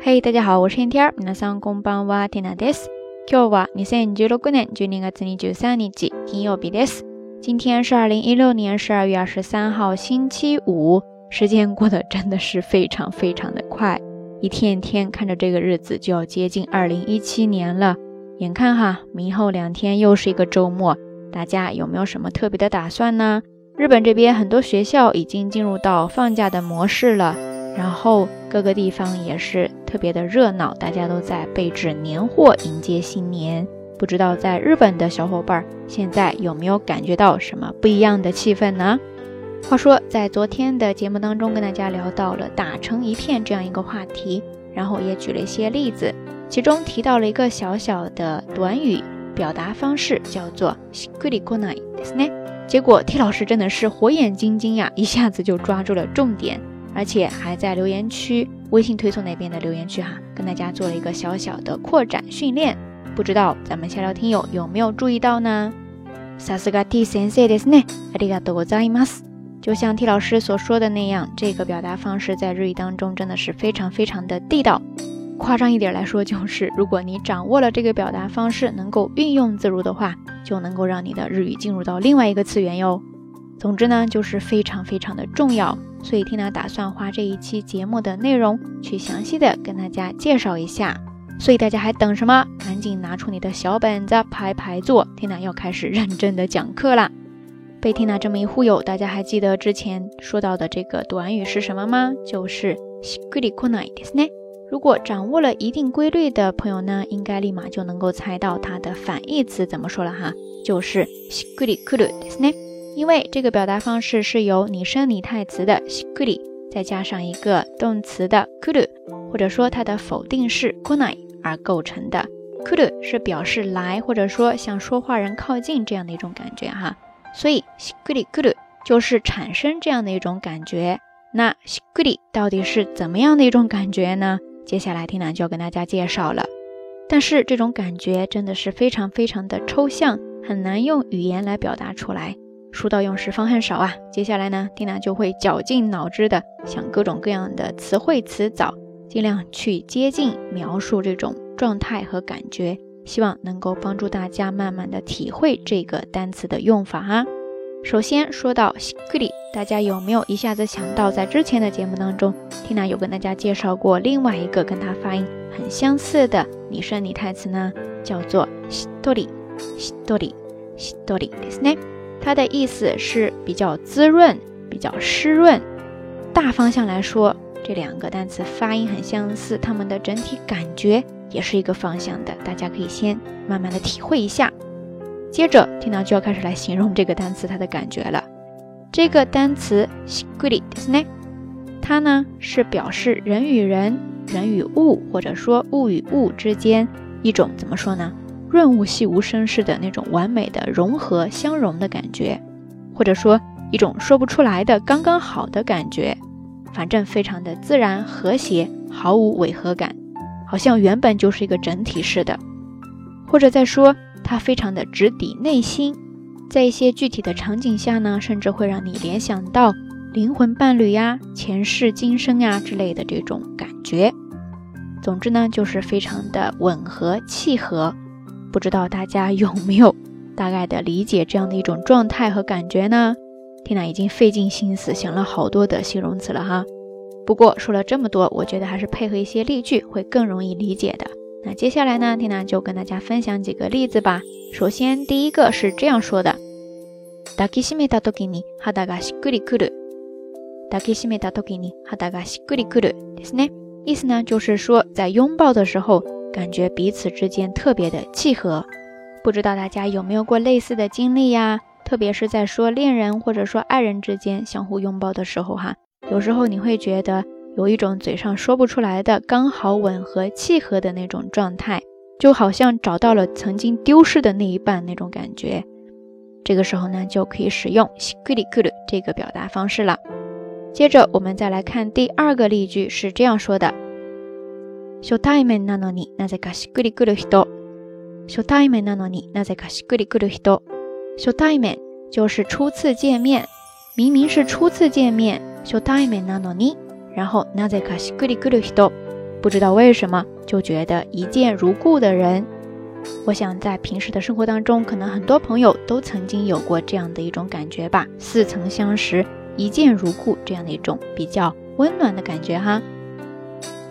嘿，大家好，我是天天。皆さんこんばんは、テナです。今日は二千十六年十二月二十三日金曜日です。今天是二零一六年十二月二十三号星期五。时间过得真的是非常非常的快，一天一天看着这个日子就要接近二零一七年了。眼看哈，明后两天又是一个周末，大家有没有什么特别的打算呢？日本这边很多学校已经进入到放假的模式了， 然后各个地方也是。特别的热闹，大家都在备置年货，迎接新年。不知道在日本的小伙伴现在有没有感觉到什么不一样的气氛呢？话说，在昨天的节目当中，跟大家聊到了“打成一片”这样一个话题，然后也举了一些例子，其中提到了一个小小的短语表达方式，叫做“しっくりこない”ですね。结果 T 老师真的是火眼金睛呀，一下子就抓住了重点。 而且还在留言区、微信推送那边的留言区哈，跟大家做了一个小小的扩展训练，不知道咱们下聊听友有没有注意到呢？さすが T 先生ですね。ありがとうございます。就像 T 老师所说的那样，这个表达方式在日语当中真的是非常非常的地道。夸张一点来说，就是如果你掌握了这个表达方式，能够运用自如的话，就能够让你的日语进入到另外一个次元哟。 总之呢，就是非常非常的重要。所以，Tina 打算花这一期节目的内容去详细的跟大家介绍一下。所以大家还等什么？赶紧拿出你的小本子排排坐，Tina 要开始认真的讲课啦。被 Tina 这么一忽悠，大家还记得之前说到的这个短语是什么吗？就是しっくりこないですね。如果掌握了一定规律的朋友呢，应该立马就能够猜到它的反义词怎么说了哈，就是しっくりくるですね。 因为这个表达方式是由拟声拟态词的 shikuri 再加上一个动词的 kuru，或者说它的否定式 kunai 而构成的。kuru 是表示来，或者说向说话人靠近这样的一种感觉哈。所以 shikuri kuru 就是产生这样的一种感觉。那 shikuri 到底是怎么样的一种感觉呢？接下来听楠就要跟大家介绍了。但是这种感觉真的是非常非常的抽象，很难用语言来表达出来。书到用时方恨少啊！接下来呢，蒂娜就会绞尽脑汁的想各种各样的词汇词藻，尽量去接近描述这种状态和感觉，希望能够帮助大家慢慢的体会这个单词的用法哈。首先说到しっくり，大家有没有一下子想到，在之前的节目当中，蒂娜有跟大家介绍过另外一个跟它发音很相似的拟声拟态词呢？叫做しっとり、しっとり、しっとりですね。 它的意思是比较滋润、比较湿润。大方向来说，这两个单词发音很相似，它们的整体感觉也是一个方向的。大家可以先慢慢的体会一下。接着，听到就要开始来形容这个单词它的感觉了。这个单词 “shikuri” ですね，它呢是表示人与人、人与物，或者说物与物之间一种怎么说呢？ 润物细无声似的那种完美的融合相融的感觉，或者说一种说不出来的刚刚好的感觉，反正非常的自然和谐，毫无违和感，好像原本就是一个整体似的。或者再说，它非常的直抵内心，在一些具体的场景下呢，甚至会让你联想到灵魂伴侣呀、前世今生呀之类的这种感觉。总之呢，就是非常的吻合契合。不知道大家有没有大概的理解这样的一种状态和感觉呢？缇娜已经费尽心思想了好多的形容词了哈。不过说了这么多，我觉得还是配合一些例句会更容易理解的。那接下来呢，缇娜就跟大家分享几个例子吧。首先第一个是这样说的：抱きしめた時に肌がしっくりくる。抱きしめた時に肌がしっくりくるですね。意思呢就是说在拥抱的时候。 感觉彼此之间特别的契合，不知道大家有没有过类似的经历呀？特别是在说恋人或者说爱人之间相互拥抱的时候，哈，有时候你会觉得有一种嘴上说不出来的刚好吻合契合的那种状态，就好像找到了曾经丢失的那一半那种感觉。这个时候呢，就可以使用しっくりくる这个表达方式了。接着我们再来看第二个例句，是这样说的。 初対面なのになぜかしっくりくる人。初対面なのになぜかしっくりくる人。初対面就是初次见面，明明是初次见面，初対面なのに，然后なぜかしっくりくる人， 不知道为什么就觉得一见如故的人。我想在平时的生活当中，可能很多朋友都曾经有过这样的一种感觉吧，似曾相识，一见如故这样的一种比较温暖的感觉哈。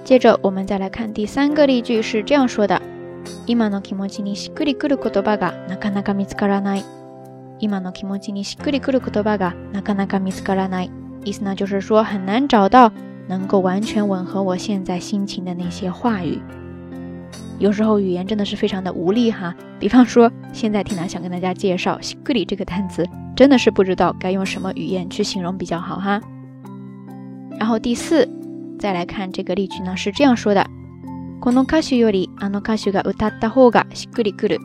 接着我们再来看第三个例句，是这样说的：今の気持ちにしっくりくる言葉がなかなか見つからない。今の気持ちにしっくりくる言葉がなかなか見つからない。意思呢就是说很难找到能够完全吻合我现在心情的那些话语。有时候语言真的是非常的无力哈，比方说现在缇娜想跟大家介绍“しっくり”这个单词，真的是不知道该用什么语言去形容比较好哈。然后第四， 再来看这个例句呢，是这样说的：この歌手よりあの歌手が歌った方がしっくりくる。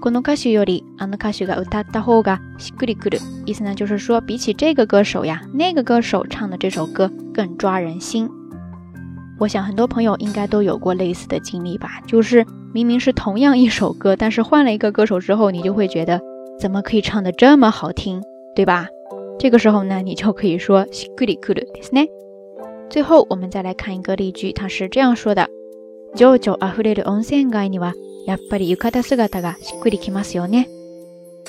この歌手よりあの歌手が歌った方がしっくりくる。意思呢就是说，比起这个歌手呀，那个歌手唱的这首歌更抓人心。我想很多朋友应该都有过类似的经历吧，就是明明是同样一首歌，但是换了一个歌手之后，你就会觉得怎么可以唱的这么好听，对吧？这个时候呢，你就可以说しっくりくるですね。 最后我们再来看一个例句，它是这样说的：情緒あふれる温泉街にはやっぱり浴衣姿がしっくりきますよね。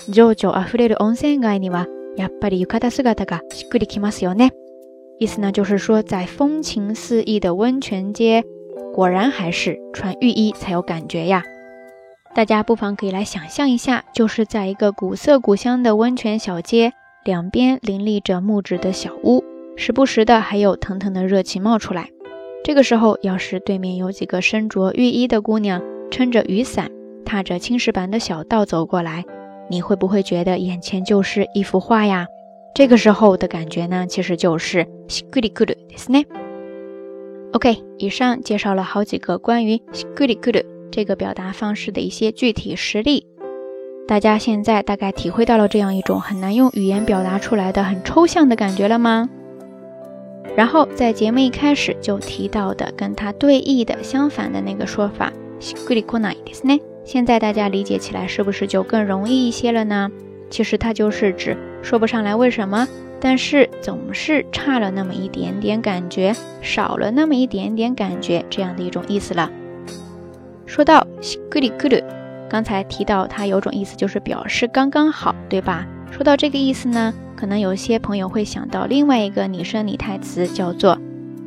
情緒あふれる温泉街にはやっぱり浴衣姿がしっくりきますよね。意思呢，就是说，在风情四溢的温泉街，果然还是穿浴衣才有感觉呀。大家不妨可以来想象一下，就是在一个古色古香的温泉小街，两边林立着木质的小屋， 时不时的还有腾腾的热气冒出来。这个时候，要是对面有几个身着浴衣的姑娘，撑着雨伞，踏着青石板的小道走过来，你会不会觉得眼前就是一幅画呀？这个时候的感觉呢，其实就是しっくりくるですね。OK，以上介绍了好几个关于しっくりくる这个表达方式的一些具体实例，大家现在大概体会到了这样一种很难用语言表达出来的很抽象的感觉了吗？ 然后在节目一开始就提到的跟它对应的相反的那个说法しっくりこないですね，现在大家理解起来是不是就更容易一些了呢？其实它就是指说不上来为什么，但是总是差了那么一点点感觉，少了那么一点点感觉，这样的一种意思了。说到しっくりくる，刚才提到它有种意思就是表示刚刚好，对吧？说到这个意思呢， 可能有些朋友会想到另外一个拟声拟态词叫做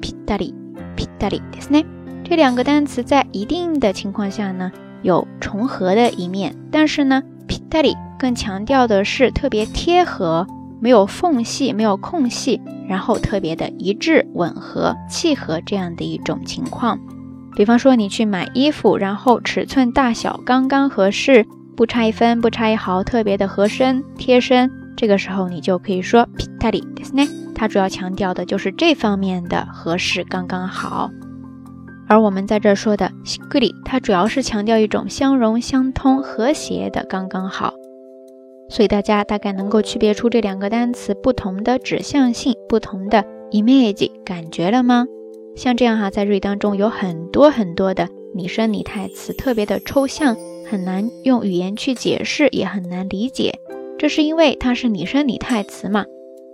ぴったり、ぴったりですね。这两个单词在一定的情况下呢，有重合的一面，但是呢，ぴったり。更强调的是特别贴合，没有缝隙，没有空隙，然后特别的一致、吻合、契合这样的一种情况。比方说，你去买衣服，然后尺寸大小刚刚合适，不差一分，不差一毫，特别的合身、贴身， 这个时候你就可以说ぴったりですね。它主要强调的就是这方面的合适刚刚好。而我们在这说的しっくり，它主要是强调一种相融、相通、和谐的刚刚好。所以大家大概能够区别出这两个单词不同的指向性、不同的 image 感觉了吗？像这样哈，在日语当中有很多很多的拟声拟态词，特别的抽象，很难用语言去解释，也很难理解。 这是因为它是拟声拟态词嘛，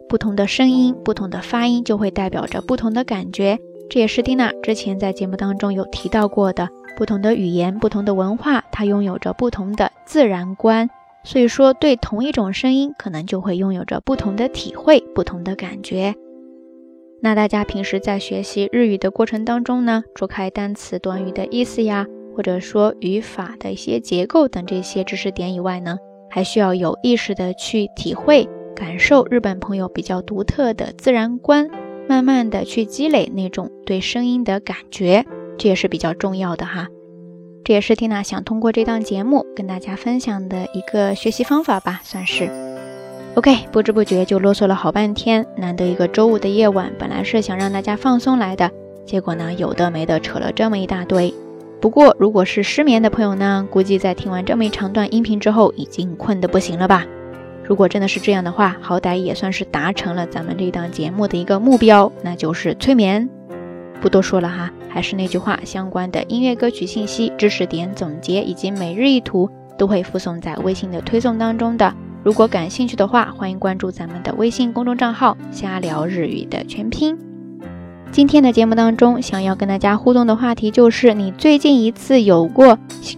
不同的声音、不同的发音就会代表着不同的感觉。这也是蒂娜之前在节目当中有提到过的，不同的语言、不同的文化，它拥有着不同的自然观。所以说，对同一种声音，可能就会拥有着不同的体会、不同的感觉。那大家平时在学习日语的过程当中呢，除开单词、短语的意思呀，或者说语法的一些结构等这些知识点以外呢，还需要有意识的去体会、感受日本朋友比较独特的自然观，慢慢的去积累那种对声音的感觉，这也是比较重要的哈。这也是缇娜想通过这档节目跟大家分享的一个学习方法吧，算是。OK，不知不觉就啰嗦了好半天。难得一个周五的夜晚，本来是想让大家放松来的，结果呢，有的没的扯了这么一大堆。不过，如果是失眠的朋友呢，估计在听完这么一长段音频之后，已经困得不行了吧？如果真的是这样的话，好歹也算是达成了咱们这档节目的一个目标，那就是催眠。不多说了哈，还是那句话，相关的音乐歌曲信息、知识点总结以及每日一图都会附送在微信的推送当中的。如果感兴趣的话，欢迎关注咱们的微信公众账号“瞎聊日语”的全拼。今天的节目当中，想要跟大家互动的话题就是：你最近一次有过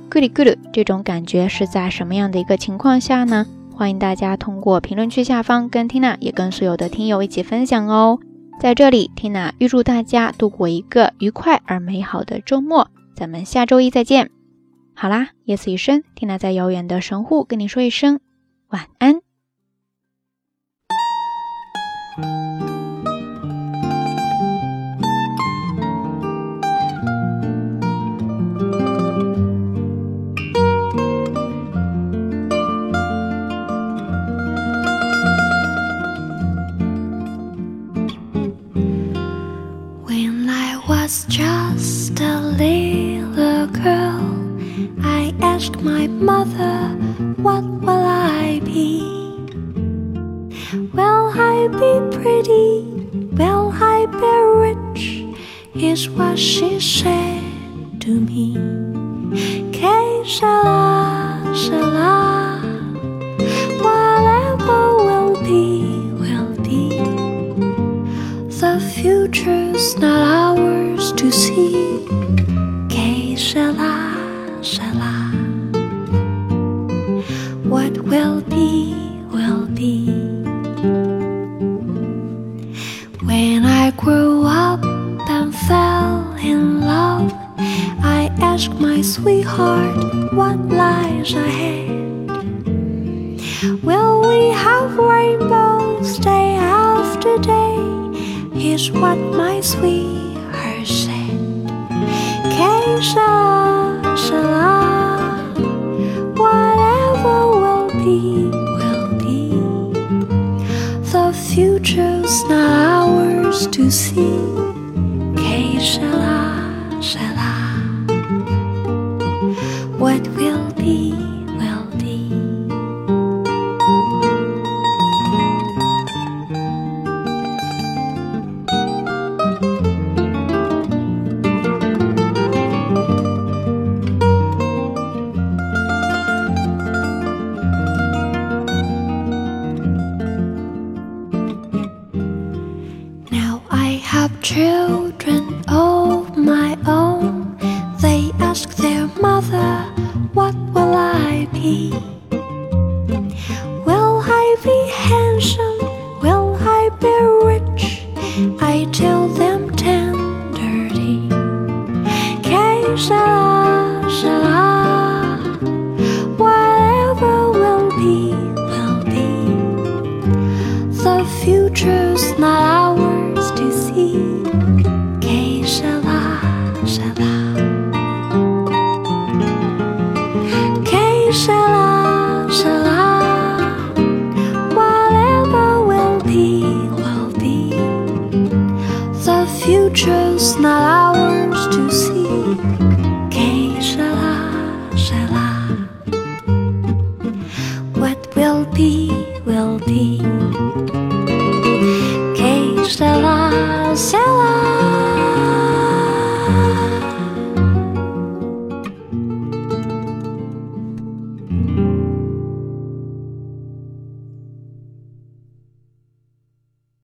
咕哩咕噜这种感觉是在什么样的一个情况下呢？欢迎大家通过评论区下方跟 Tina 也跟所有的听友一起分享哦。在这里，Tina 预祝大家度过一个愉快而美好的周末。咱们下周一再见。好啦，夜色已深，Tina 在遥远的神户跟你说一声晚安。Was just a little girl, I asked my mother, What will I be? Will I be pretty? Will I be rich? Is what she said to me. Que shala, shala, whatever will be, will be. The future's not ours to see. Que shala, shala. What will be, will be. When I grew up and fell in love, I asked my sweetheart what lies ahead. Will we have rainbows day after day? Here's what my sweet whatever will be, will be. The future's not ours to see. Children of my own. They ask their mother, What will I be? Will I be handsome? Will I be rich? I tell them tenderly, Que. Whatever will be, will be. The future's not ours